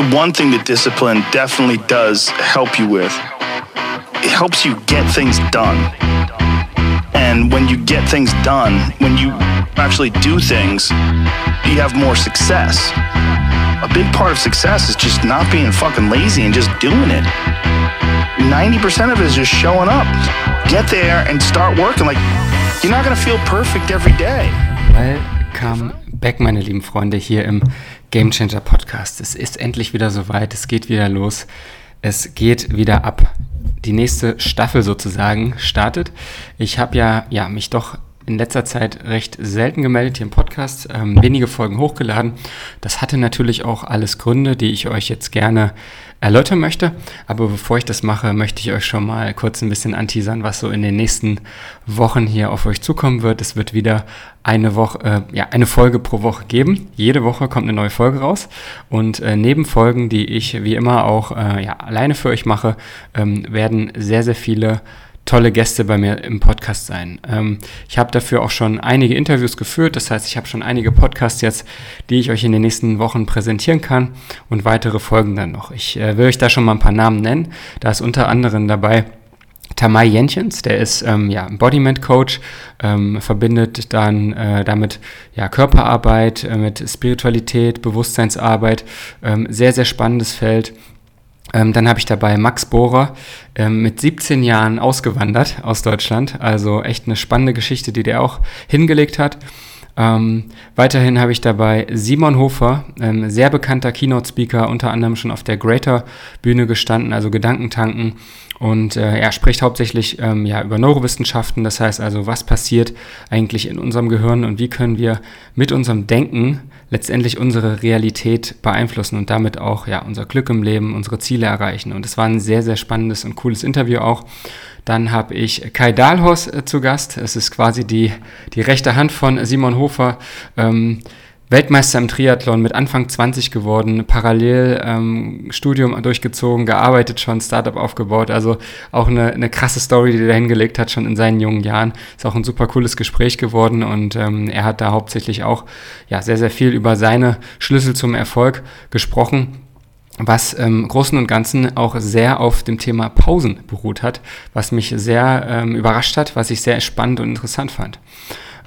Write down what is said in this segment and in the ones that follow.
the one thing that discipline definitely does help you with, it helps you get things done. And when you get things done, when you actually do things, you have more success. A big part of success is just not being fucking lazy and just doing it. 90% of it is just showing up. Get there and start working. Like, you're not gonna feel perfect every day. Welcome back, meine lieben Freunde, hier im Game Changer Podcast. Es ist endlich wieder soweit, es geht wieder los, es geht wieder ab. Die nächste Staffel sozusagen startet. Ich habe ja, ja mich doch in letzter Zeit recht selten gemeldet hier im Podcast, ähm, wenige Folgen hochgeladen. Das hatte natürlich auch alles Gründe, die ich euch jetzt gerne erläutern möchte. Aber bevor ich das mache, möchte ich euch schon mal kurz ein bisschen anteasern, was so in den nächsten Wochen hier auf euch zukommen wird. Es wird wieder eine Woche, äh, ja, eine Folge pro Woche geben. Jede Woche kommt eine neue Folge raus. Und äh, neben Folgen, die ich wie immer auch äh, ja, alleine für euch mache, ähm, werden sehr, sehr viele tolle Gäste bei mir im Podcast sein. Ähm, ich habe dafür auch schon einige Interviews geführt, das heißt, ich habe schon einige Podcasts jetzt, die ich euch in den nächsten Wochen präsentieren kann und weitere Folgen dann noch. Ich äh, will euch da schon mal ein paar Namen nennen. Da ist unter anderem dabei Tamai Jentjens, der ist ähm, ja, Embodiment Coach, ähm, verbindet dann äh, damit ja, Körperarbeit äh, mit Spiritualität, Bewusstseinsarbeit, ähm, sehr, sehr spannendes Feld. Ähm, dann habe ich dabei Max Bohrer, ähm, mit 17 Jahren ausgewandert aus Deutschland. Also echt eine spannende Geschichte, die der auch hingelegt hat. Ähm, weiterhin habe ich dabei Simon Hofer, ähm, sehr bekannter Keynote-Speaker, unter anderem schon auf der Greater-Bühne gestanden, also Gedankentanken. Und äh, er spricht hauptsächlich ähm, ja, über Neurowissenschaften, das heißt also, was passiert eigentlich in unserem Gehirn und wie können wir mit unserem Denken letztendlich unsere Realität beeinflussen und damit auch ja, unser Glück im Leben, unsere Ziele erreichen. Und es war ein sehr, sehr spannendes und cooles Interview auch. Dann habe ich Kai Dahlhaus äh, zu Gast. Es ist quasi die, die rechte Hand von Simon Hofer. Ähm, Weltmeister im Triathlon mit Anfang 20 geworden, parallel ähm, Studium durchgezogen, gearbeitet schon, Startup aufgebaut. Also auch eine, eine krasse Story, die er hingelegt hat, schon in seinen jungen Jahren. Ist auch ein super cooles Gespräch geworden und ähm, er hat da hauptsächlich auch ja, sehr, sehr viel über seine Schlüssel zum Erfolg gesprochen was im Großen und Ganzen auch sehr auf dem Thema Pausen beruht hat, was mich sehr ähm, überrascht hat, was ich sehr spannend und interessant fand.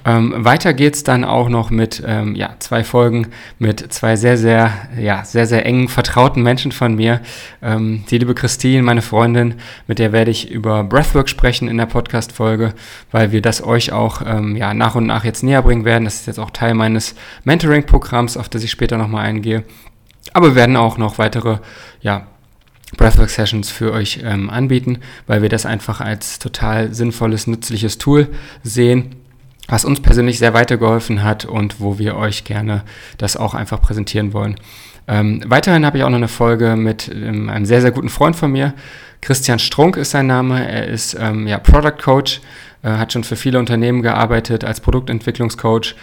Ähm, weiter geht's dann auch noch mit ähm, ja, zwei Folgen mit zwei sehr, sehr, ja, sehr, sehr engen, vertrauten Menschen von mir. Ähm, die liebe Christine, meine Freundin, mit der werde ich über Breathwork sprechen in der Podcast-Folge, weil wir das euch auch ähm, ja, nach und nach jetzt näher bringen werden. Das ist jetzt auch Teil meines Mentoring-Programms, auf das ich später nochmal eingehe. Aber wir werden auch noch weitere ja, Breathwork Sessions für euch ähm, anbieten, weil wir das einfach als total sinnvolles, nützliches Tool sehen was uns persönlich sehr weitergeholfen hat und wo wir euch gerne das auch einfach präsentieren wollen. Ähm, weiterhin habe ich auch noch eine Folge mit ähm, einem sehr, sehr guten Freund von mir. Christian Strunk ist sein Name. Er ist ähm, ja, Product Coach, äh, hat schon für viele Unternehmen gearbeitet als Produktentwicklungscoach.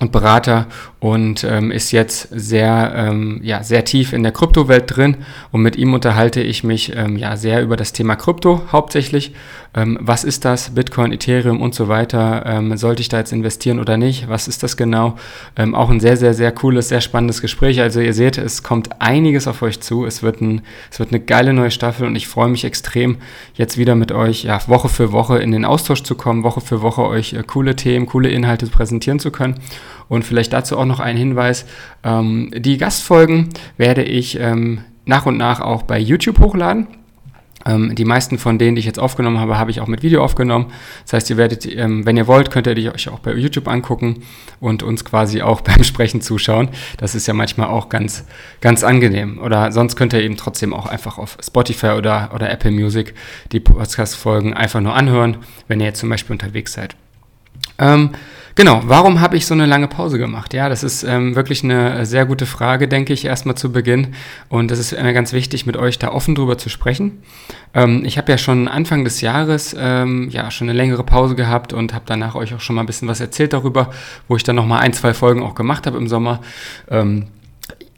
Und Berater und ähm, ist jetzt sehr, ähm, ja, sehr tief in der Kryptowelt drin und mit ihm unterhalte ich mich ähm, ja sehr über das Thema Krypto hauptsächlich. Ähm, was ist das? Bitcoin, Ethereum und so weiter. Ähm, sollte ich da jetzt investieren oder nicht? Was ist das genau? Ähm, auch ein sehr, sehr, sehr cooles, sehr spannendes Gespräch. Also ihr seht, es kommt einiges auf euch zu. Es wird, ein, es wird eine geile neue Staffel und ich freue mich extrem, jetzt wieder mit euch ja, Woche für Woche in den Austausch zu kommen, Woche für Woche euch äh, coole Themen, coole Inhalte präsentieren zu können. Und vielleicht dazu auch noch ein Hinweis. Ähm, die Gastfolgen werde ich ähm, nach und nach auch bei YouTube hochladen. Ähm, die meisten von denen, die ich jetzt aufgenommen habe, habe ich auch mit Video aufgenommen. Das heißt, ihr werdet, ähm, wenn ihr wollt, könnt ihr euch auch bei YouTube angucken und uns quasi auch beim Sprechen zuschauen. Das ist ja manchmal auch ganz, ganz angenehm. Oder sonst könnt ihr eben trotzdem auch einfach auf Spotify oder, oder Apple Music die Podcast-Folgen einfach nur anhören, wenn ihr jetzt zum Beispiel unterwegs seid. Ähm, genau, warum habe ich so eine lange Pause gemacht? Ja, das ist ähm, wirklich eine sehr gute Frage, denke ich, erstmal zu Beginn. Und es ist mir ganz wichtig, mit euch da offen drüber zu sprechen. Ähm, ich habe ja schon Anfang des Jahres ähm, ja schon eine längere Pause gehabt und habe danach euch auch schon mal ein bisschen was erzählt darüber, wo ich dann nochmal ein, zwei Folgen auch gemacht habe im Sommer. Ähm,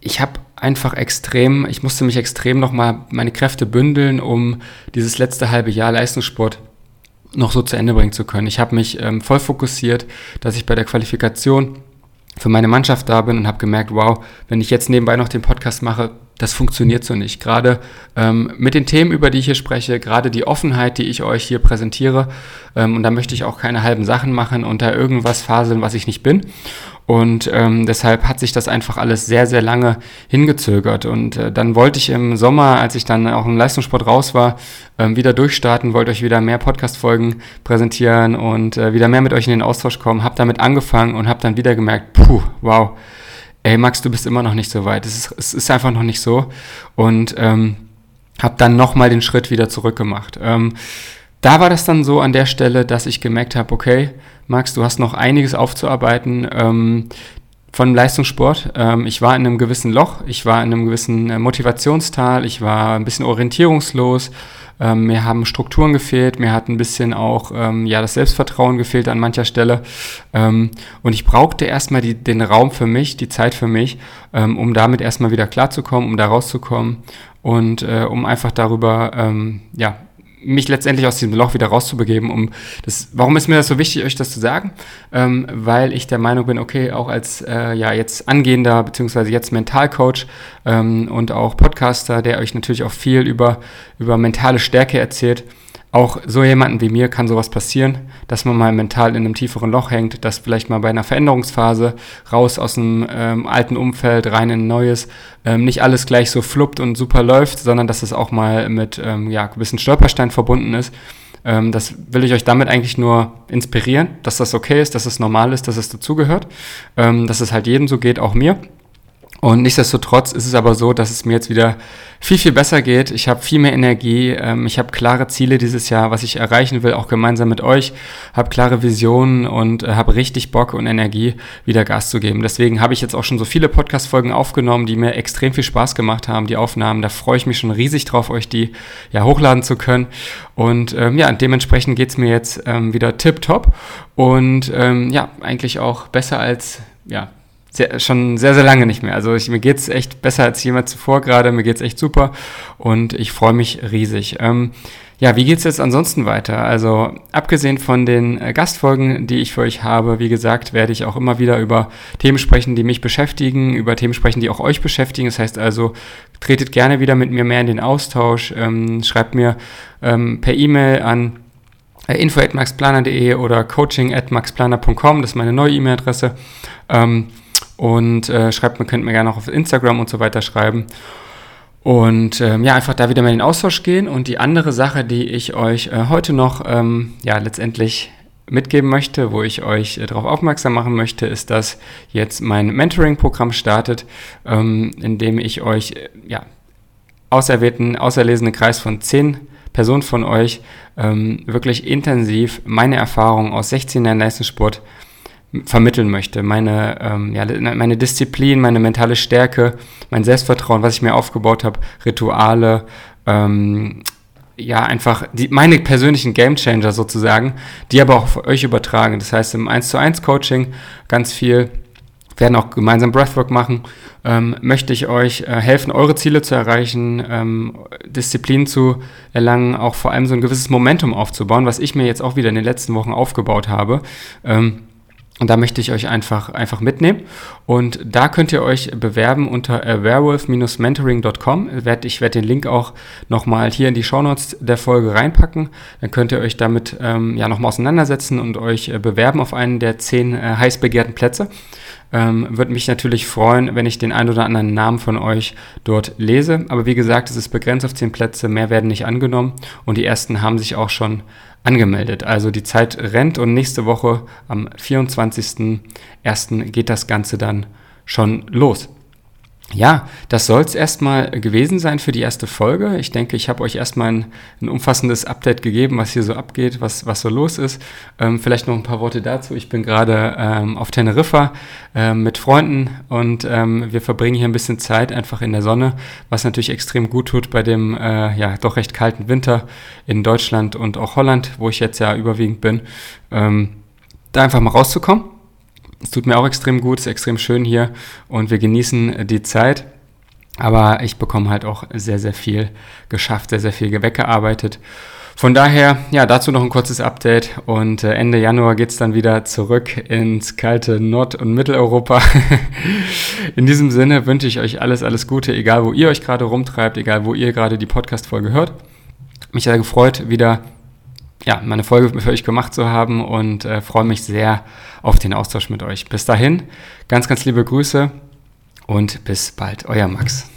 ich habe einfach extrem, ich musste mich extrem nochmal meine Kräfte bündeln, um dieses letzte halbe Jahr Leistungssport noch so zu Ende bringen zu können. Ich habe mich ähm, voll fokussiert, dass ich bei der Qualifikation für meine Mannschaft da bin und habe gemerkt, wow, wenn ich jetzt nebenbei noch den Podcast mache, das funktioniert so nicht. Gerade ähm, mit den Themen, über die ich hier spreche, gerade die Offenheit, die ich euch hier präsentiere, ähm, und da möchte ich auch keine halben Sachen machen und da irgendwas faseln, was ich nicht bin. Und ähm, deshalb hat sich das einfach alles sehr, sehr lange hingezögert. Und äh, dann wollte ich im Sommer, als ich dann auch im Leistungssport raus war, ähm, wieder durchstarten, wollte euch wieder mehr Podcast-Folgen präsentieren und äh, wieder mehr mit euch in den Austausch kommen. Habe damit angefangen und habe dann wieder gemerkt, puh, wow, ey Max, du bist immer noch nicht so weit. Es ist, es ist einfach noch nicht so. Und ähm, habe dann nochmal den Schritt wieder zurückgemacht. Ähm, da war das dann so an der Stelle, dass ich gemerkt habe, okay, Max, du hast noch einiges aufzuarbeiten ähm, von Leistungssport. Ähm, ich war in einem gewissen Loch, ich war in einem gewissen äh, Motivationstal, ich war ein bisschen orientierungslos. Ähm, mir haben Strukturen gefehlt, mir hat ein bisschen auch ähm, ja das Selbstvertrauen gefehlt an mancher Stelle. Und ich brauchte erstmal die, den Raum für mich, die Zeit für mich, um damit erstmal wieder klarzukommen, um da rauszukommen und äh, um einfach darüber ja mich letztendlich aus diesem Loch wieder rauszubegeben. Um das, warum ist mir das so wichtig, euch das zu sagen? Ähm, weil ich der Meinung bin, okay, auch als äh, ja jetzt angehender beziehungsweise jetzt Mentalcoach ähm, und auch Podcaster, der euch natürlich auch viel über über mentale Stärke erzählt, auch so jemanden wie mir kann sowas passieren, dass man mal mental in einem tieferen Loch hängt, dass vielleicht mal bei einer Veränderungsphase raus aus einem ähm, alten Umfeld rein in ein neues, ähm, nicht alles gleich so fluppt und super läuft, sondern dass es auch mal mit ähm, ja, gewissen Stolperstein verbunden ist. Ähm, das will ich euch damit eigentlich nur inspirieren, dass das okay ist, dass es normal ist, dass es dazugehört, ähm, dass es halt jedem so geht, auch mir. Und nichtsdestotrotz ist es aber so, dass es mir jetzt wieder viel, viel besser geht. Ich habe viel mehr Energie. Ähm, ich habe klare Ziele dieses Jahr, was ich erreichen will, auch gemeinsam mit euch. Habe klare Visionen und äh, habe richtig Bock und Energie, wieder Gas zu geben. Deswegen habe ich jetzt auch schon so viele Podcast-Folgen aufgenommen, die mir extrem viel Spaß gemacht haben, die Aufnahmen. Da freue ich mich schon riesig drauf, euch die ja hochladen zu können. Und ähm, ja, dementsprechend geht's mir jetzt ähm, wieder tipptopp. Und ähm, ja, eigentlich auch besser als ja, sehr, schon sehr, sehr lange nicht mehr. Also ich, mir geht's echt besser als jemals zuvor gerade. Mir geht's echt super und ich freue mich riesig. Ähm, ja, wie geht's jetzt ansonsten weiter? Also abgesehen von den äh, Gastfolgen, die ich für euch habe, wie gesagt, werde ich auch immer wieder über Themen sprechen, die mich beschäftigen, über Themen sprechen, die auch euch beschäftigen. Das heißt also, tretet gerne wieder mit mir mehr in den Austausch, ähm, schreibt mir ähm, per E-Mail an äh, info@maxplaner.de oder coaching@maxplaner.com, das ist meine neue E-Mail-Adresse. Ähm, und äh, schreibt mir, könnt mir gerne auch auf Instagram und so weiter schreiben. Und ähm, ja, einfach da wieder mal in den Austausch gehen. Und die andere Sache, die ich euch äh, heute noch ähm, ja letztendlich mitgeben möchte, wo ich euch äh, darauf aufmerksam machen möchte, ist, dass jetzt mein Mentoring-Programm startet, ähm, in dem ich euch äh, ja auserwählten, auserlesenen Kreis von zehn Personen von euch ähm, wirklich intensiv meine Erfahrungen aus 16 Jahren Leistungssport vermitteln möchte. Meine, ähm, ja, meine Disziplin, meine mentale Stärke, mein Selbstvertrauen, was ich mir aufgebaut habe, Rituale, ähm, ja, einfach die, meine persönlichen Gamechanger sozusagen, die aber auch für euch übertragen. Das heißt, im 1 zu 1 Coaching ganz viel, werden auch gemeinsam Breathwork machen, ähm, möchte ich euch äh, helfen, eure Ziele zu erreichen, ähm, Disziplin zu erlangen, auch vor allem so ein gewisses Momentum aufzubauen, was ich mir jetzt auch wieder in den letzten Wochen aufgebaut habe. Ähm, und da möchte ich euch einfach, einfach mitnehmen. Und da könnt ihr euch bewerben unter werewolf-mentoring.com. Ich werde den Link auch nochmal hier in die Shownotes der Folge reinpacken. Dann könnt ihr euch damit ähm, ja nochmal auseinandersetzen und euch äh, bewerben auf einen der zehn äh, heiß begehrten Plätze. Ähm, Würde mich natürlich freuen, wenn ich den ein oder anderen Namen von euch dort lese. Aber wie gesagt, es ist begrenzt auf zehn Plätze. Mehr werden nicht angenommen. Und die ersten haben sich auch schon angemeldet. Also die Zeit rennt und nächste Woche am 24.01. geht das Ganze dann schon los. Ja, das soll es erstmal gewesen sein für die erste Folge. Ich denke, ich habe euch erstmal ein, ein, umfassendes Update gegeben, was hier so abgeht, was, was so los ist. Ähm, vielleicht noch ein paar Worte dazu. Ich bin gerade ähm, auf Teneriffa ähm, mit Freunden und ähm, wir verbringen hier ein bisschen Zeit einfach in der Sonne, was natürlich extrem gut tut bei dem äh, ja doch recht kalten Winter in Deutschland und auch Holland, wo ich jetzt ja überwiegend bin. Ähm, da einfach mal rauszukommen es tut mir auch extrem gut, es ist extrem schön hier und wir genießen die Zeit. Aber ich bekomme halt auch sehr, sehr viel geschafft, sehr, sehr viel weggearbeitet. Von daher, ja, dazu noch ein kurzes Update und äh, Ende Januar geht es dann wieder zurück ins kalte Nord- und Mitteleuropa. In diesem Sinne wünsche ich euch alles, alles Gute, egal wo ihr euch gerade rumtreibt, egal wo ihr gerade die Podcast-Folge hört. Mich sehr gefreut, wieder ja, meine Folge für euch gemacht zu haben und äh, freue mich sehr auf den Austausch mit euch. Bis dahin, ganz, ganz liebe Grüße und bis bald, euer Max.